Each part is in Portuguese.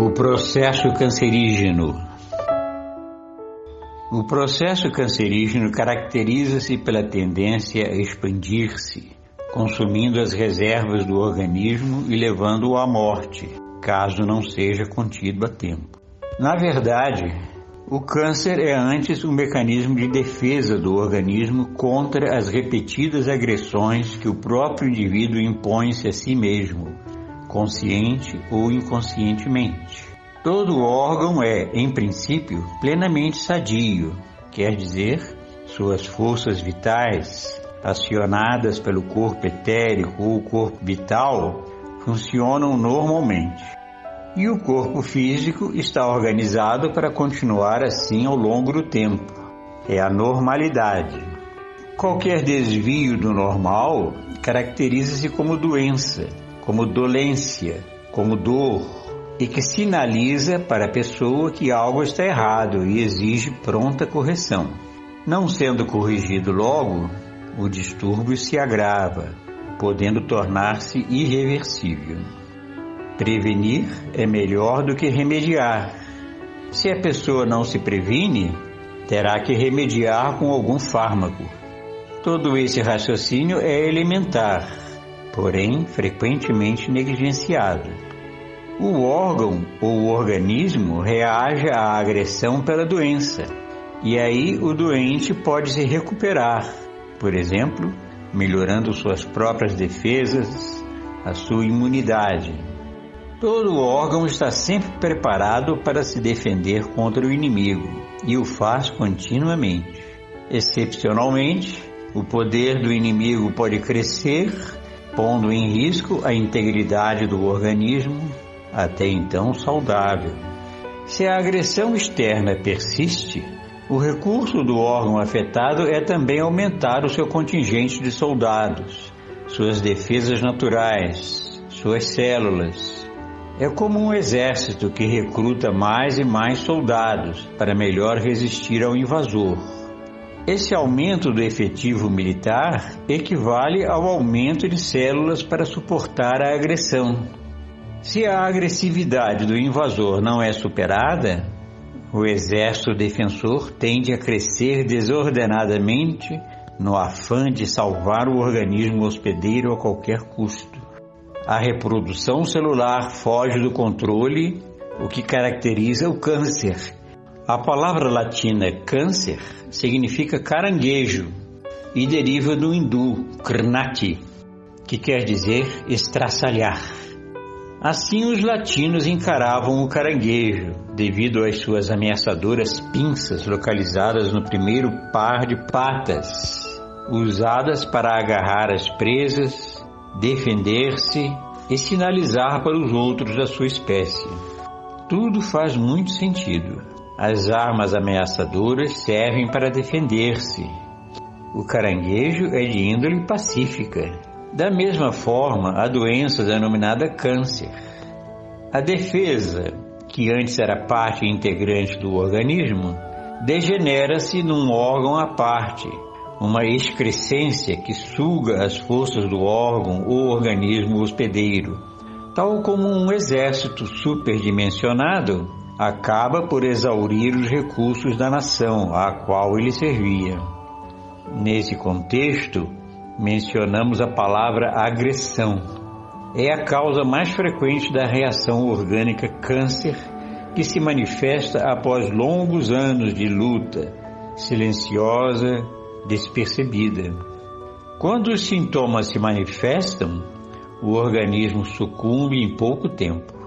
O processo cancerígeno. O processo cancerígeno caracteriza-se pela tendência a expandir-se, consumindo as reservas do organismo e levando-o à morte, caso não seja contido a tempo. Na verdade, o câncer é antes um mecanismo de defesa do organismo contra as repetidas agressões que o próprio indivíduo impõe-se a si mesmo, consciente ou inconscientemente. Todo órgão é, em princípio, plenamente sadio, quer dizer, suas forças vitais, acionadas pelo corpo etérico ou corpo vital, funcionam normalmente. E o corpo físico está organizado para continuar assim ao longo do tempo. É a normalidade. Qualquer desvio do normal caracteriza-se como doença como dolência, como dor, e que sinaliza para a pessoa que algo está errado e exige pronta correção. Não sendo corrigido logo, o distúrbio se agrava, podendo tornar-se irreversível. Prevenir é melhor do que remediar. Se a pessoa não se previne, terá que remediar com algum fármaco. Todo esse raciocínio é elementar porém frequentemente negligenciado. O órgão ou o organismo reage à agressão pela doença, e aí o doente pode se recuperar, por exemplo, melhorando suas próprias defesas, a sua imunidade. Todo órgão está sempre preparado para se defender contra o inimigo e o faz continuamente. Excepcionalmente, o poder do inimigo pode crescer pondo em risco a integridade do organismo, até então saudável. Se a agressão externa persiste, o recurso do órgão afetado é também aumentar o seu contingente de soldados, suas defesas naturais, suas células. É como um exército que recruta mais e mais soldados para melhor resistir ao invasor. Esse aumento do efetivo militar equivale ao aumento de células para suportar a agressão. Se a agressividade do invasor não é superada, o exército defensor tende a crescer desordenadamente no afã de salvar o organismo hospedeiro a qualquer custo. A reprodução celular foge do controle, o que caracteriza o câncer a palavra latina câncer significa caranguejo e deriva do hindu krnati, que quer dizer estraçalhar. Assim os latinos encaravam o caranguejo, devido às suas ameaçadoras pinças localizadas no primeiro par de patas, usadas para agarrar as presas, defender-se e sinalizar para os outros da sua espécie. Tudo faz muito sentido. As armas ameaçadoras servem para defender-se. O caranguejo é de índole pacífica. Da mesma forma, a doença denominada câncer. A defesa, que antes era parte integrante do organismo, degenera-se num órgão à parte, uma excrescência que suga as forças do órgão ou organismo hospedeiro. Tal como um exército superdimensionado acaba por exaurir os recursos da nação à qual ele servia. Nesse contexto, mencionamos a palavra agressão. É a causa mais frequente da reação orgânica câncer que se manifesta após longos anos de luta, silenciosa, despercebida. Quando os sintomas se manifestam, o organismo sucumbe em pouco tempo.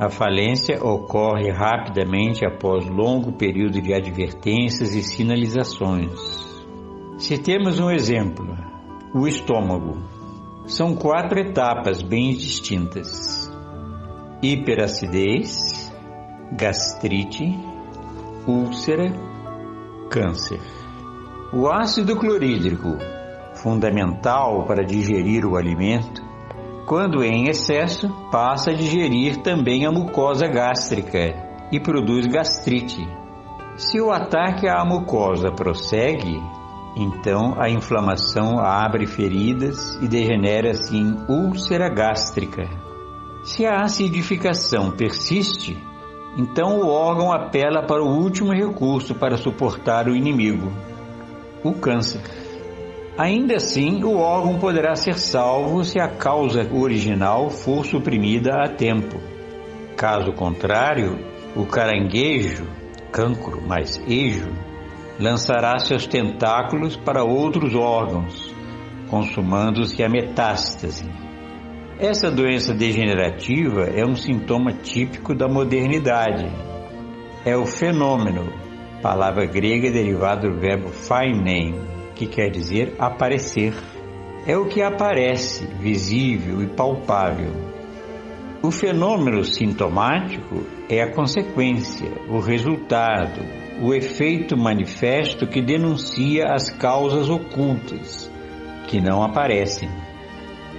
A falência ocorre rapidamente após longo período de advertências e sinalizações. Se temos um exemplo, o estômago. São quatro etapas bem distintas: hiperacidez, gastrite, úlcera, câncer. O ácido clorídrico, fundamental para digerir o alimento, quando em excesso, passa a digerir também a mucosa gástrica e produz gastrite. Se o ataque à mucosa prossegue, então a inflamação abre feridas e degenera-se em úlcera gástrica. Se a acidificação persiste, então o órgão apela para o último recurso para suportar o inimigo, o câncer. Ainda assim, o órgão poderá ser salvo se a causa original for suprimida a tempo. Caso contrário, o caranguejo, cancro mais ejo, lançará seus tentáculos para outros órgãos, consumando-se a metástase. Essa doença degenerativa é um sintoma típico da modernidade. É o fenômeno, palavra grega derivada do verbo phainein, que quer dizer aparecer. É o que aparece, visível e palpável. O fenômeno sintomático é a consequência, o resultado, o efeito manifesto que denuncia as causas ocultas, que não aparecem.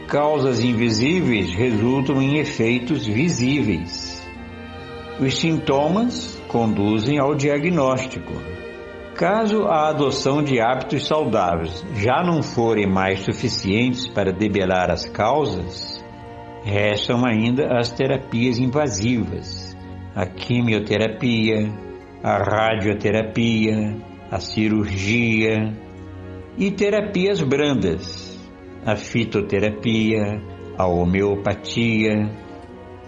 Causas invisíveis resultam em efeitos visíveis. Os sintomas conduzem ao diagnóstico. Caso a adoção de hábitos saudáveis já não forem mais suficientes para debelar as causas, restam ainda as terapias invasivas, a quimioterapia, a radioterapia, a cirurgia e terapias brandas, a fitoterapia, a homeopatia.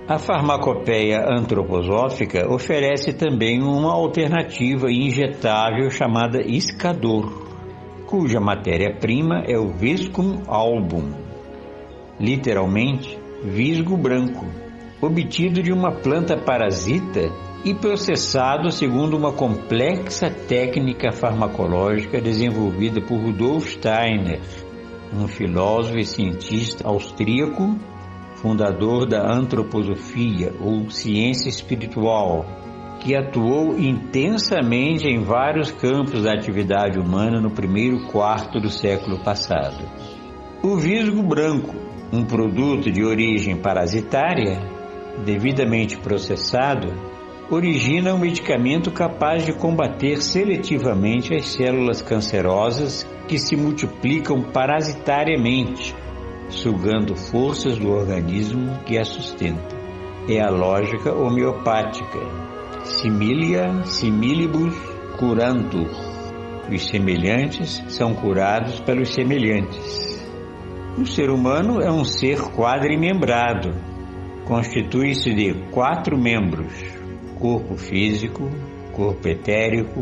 A farmacopeia antroposófica oferece também uma alternativa injetável chamada Iscador, cuja matéria-prima é o Viscum album, literalmente visgo branco, obtido de uma planta parasita e processado segundo uma complexa técnica farmacológica desenvolvida por Rudolf Steiner, um filósofo e cientista austríaco, fundador da antroposofia ou ciência espiritual, que atuou intensamente em vários campos da atividade humana no primeiro quarto do século passado. O visgo branco, um produto de origem parasitária, devidamente processado, origina um medicamento capaz de combater seletivamente as células cancerosas que se multiplicam parasitariamente, sugando forças do organismo que a sustenta. É a lógica homeopática. Similia similibus curantur. Os semelhantes são curados pelos semelhantes. O ser humano é um ser quadrimembrado. Constitui-se de quatro membros: corpo físico, corpo etérico,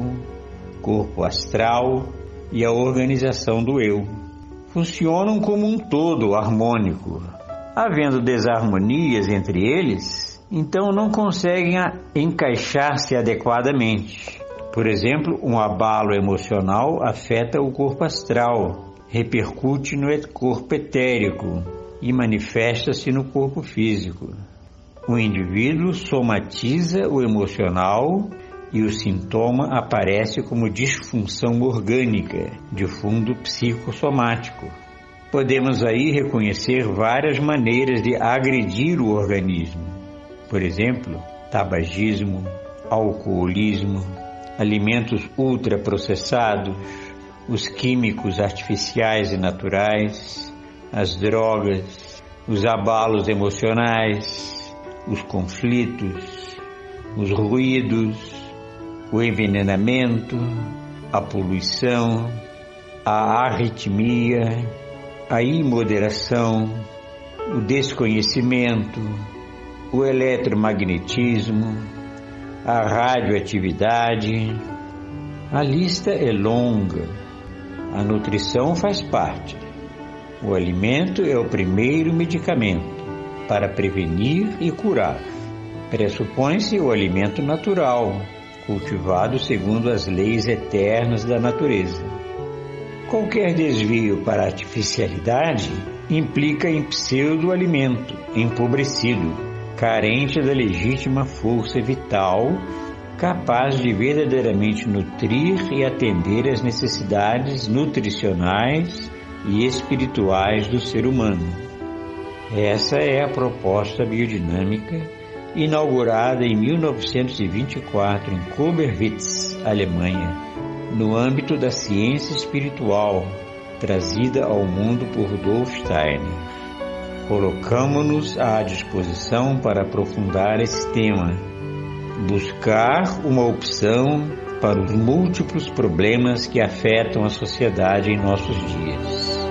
corpo astral e a organização do eu. Funcionam como um todo harmônico. Havendo desarmonias entre eles, então não conseguem encaixar-se adequadamente. Por exemplo, um abalo emocional afeta o corpo astral, repercute no corpo etérico e manifesta-se no corpo físico. O indivíduo somatiza o emocional e o sintoma aparece como disfunção orgânica de fundo psicossomático. Podemos aí reconhecer várias maneiras de agredir o organismo. Por exemplo, tabagismo, alcoolismo, alimentos ultraprocessados, os químicos artificiais e naturais, as drogas, os abalos emocionais, os conflitos, os ruídos, o envenenamento, a poluição, a arritmia, a imoderação, o desconhecimento, o eletromagnetismo, a radioatividade. A lista é longa. A nutrição faz parte. O alimento é o primeiro medicamento para prevenir e curar. Pressupõe-se o alimento natural, cultivado segundo as leis eternas da natureza. Qualquer desvio para a artificialidade implica em pseudo-alimento empobrecido, carente da legítima força vital, capaz de verdadeiramente nutrir e atender às necessidades nutricionais e espirituais do ser humano. Essa é a proposta biodinâmica inaugurada em 1924 em Koberwitz, Alemanha, no âmbito da ciência espiritual, trazida ao mundo por Rudolf Steiner. Colocamos-nos à disposição para aprofundar esse tema, buscar uma opção para os múltiplos problemas que afetam a sociedade em nossos dias.